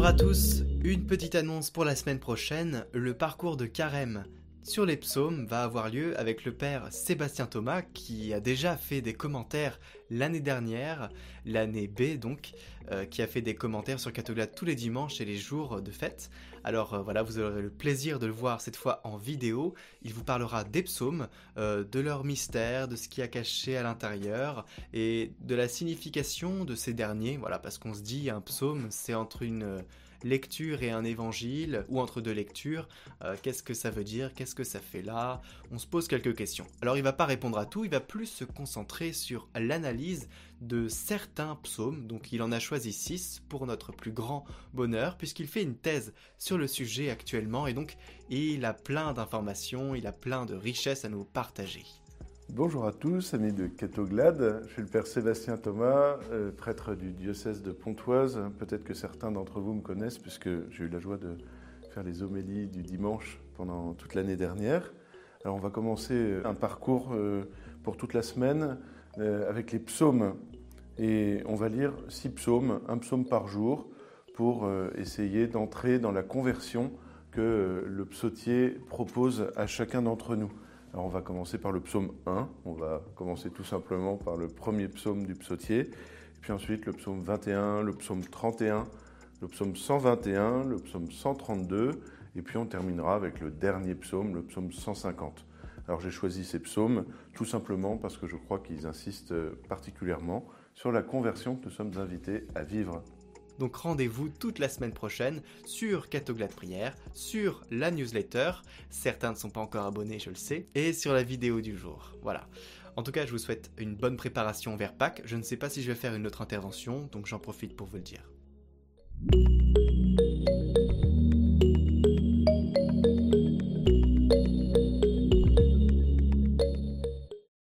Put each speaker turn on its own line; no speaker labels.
à tous, une petite annonce pour la semaine prochaine, le parcours de carême sur les psaumes va avoir lieu avec le père Sébastien Thomas qui a déjà fait des commentaires l'année dernière, l'année B donc, euh, qui a fait des commentaires sur Catoglade tous les dimanches et les jours de fête. Alors euh, voilà, vous aurez le plaisir de le voir cette fois en vidéo. Il vous parlera des psaumes, euh, de leur mystère, de ce qui a caché à l'intérieur et de la signification de ces derniers. Voilà, parce qu'on se dit un psaume c'est entre une lecture et un évangile, ou entre deux lectures, qu'est-ce que ça veut dire, qu'est-ce que ça fait là, on se pose quelques questions. Alors il va pas répondre à tout, il va plus se concentrer sur l'analyse de certains psaumes, donc il en a choisi six pour notre plus grand bonheur, puisqu'il fait une thèse sur le sujet actuellement, et donc il a plein d'informations, il a plein de richesses à nous partager.
Bonjour à tous, amis de Catoglade. Je suis le Père Sébastien Thomas, euh, prêtre du diocèse de Pontoise. Peut-être que certains d'entre vous me connaissent puisque j'ai eu la joie de faire les homélies du dimanche pendant toute l'année dernière. Alors on va commencer un parcours euh, pour toute la semaine euh, avec les psaumes. Et on va lire six psaumes, un psaume par jour, pour essayer d'entrer dans la conversion que le psautier propose à chacun d'entre nous. Alors on va commencer par le psaume 1, on va commencer tout simplement par le premier psaume du psautier, puis ensuite le psaume 21, le psaume 31, le psaume 121, le psaume 132, et puis on terminera avec le dernier psaume, le psaume 150. Alors j'ai choisi ces psaumes tout simplement parce que je crois qu'ils insistent particulièrement sur la conversion que nous sommes invités à vivre
donc rendez-vous toute la semaine prochaine sur Catoglade Prière, sur la newsletter, certains ne sont pas encore abonnés je le sais, et sur la vidéo du jour. Voilà. En tout cas, je vous souhaite une bonne préparation vers Pâques. Je ne sais pas si je vais faire une autre intervention, donc j'en profite pour vous le dire.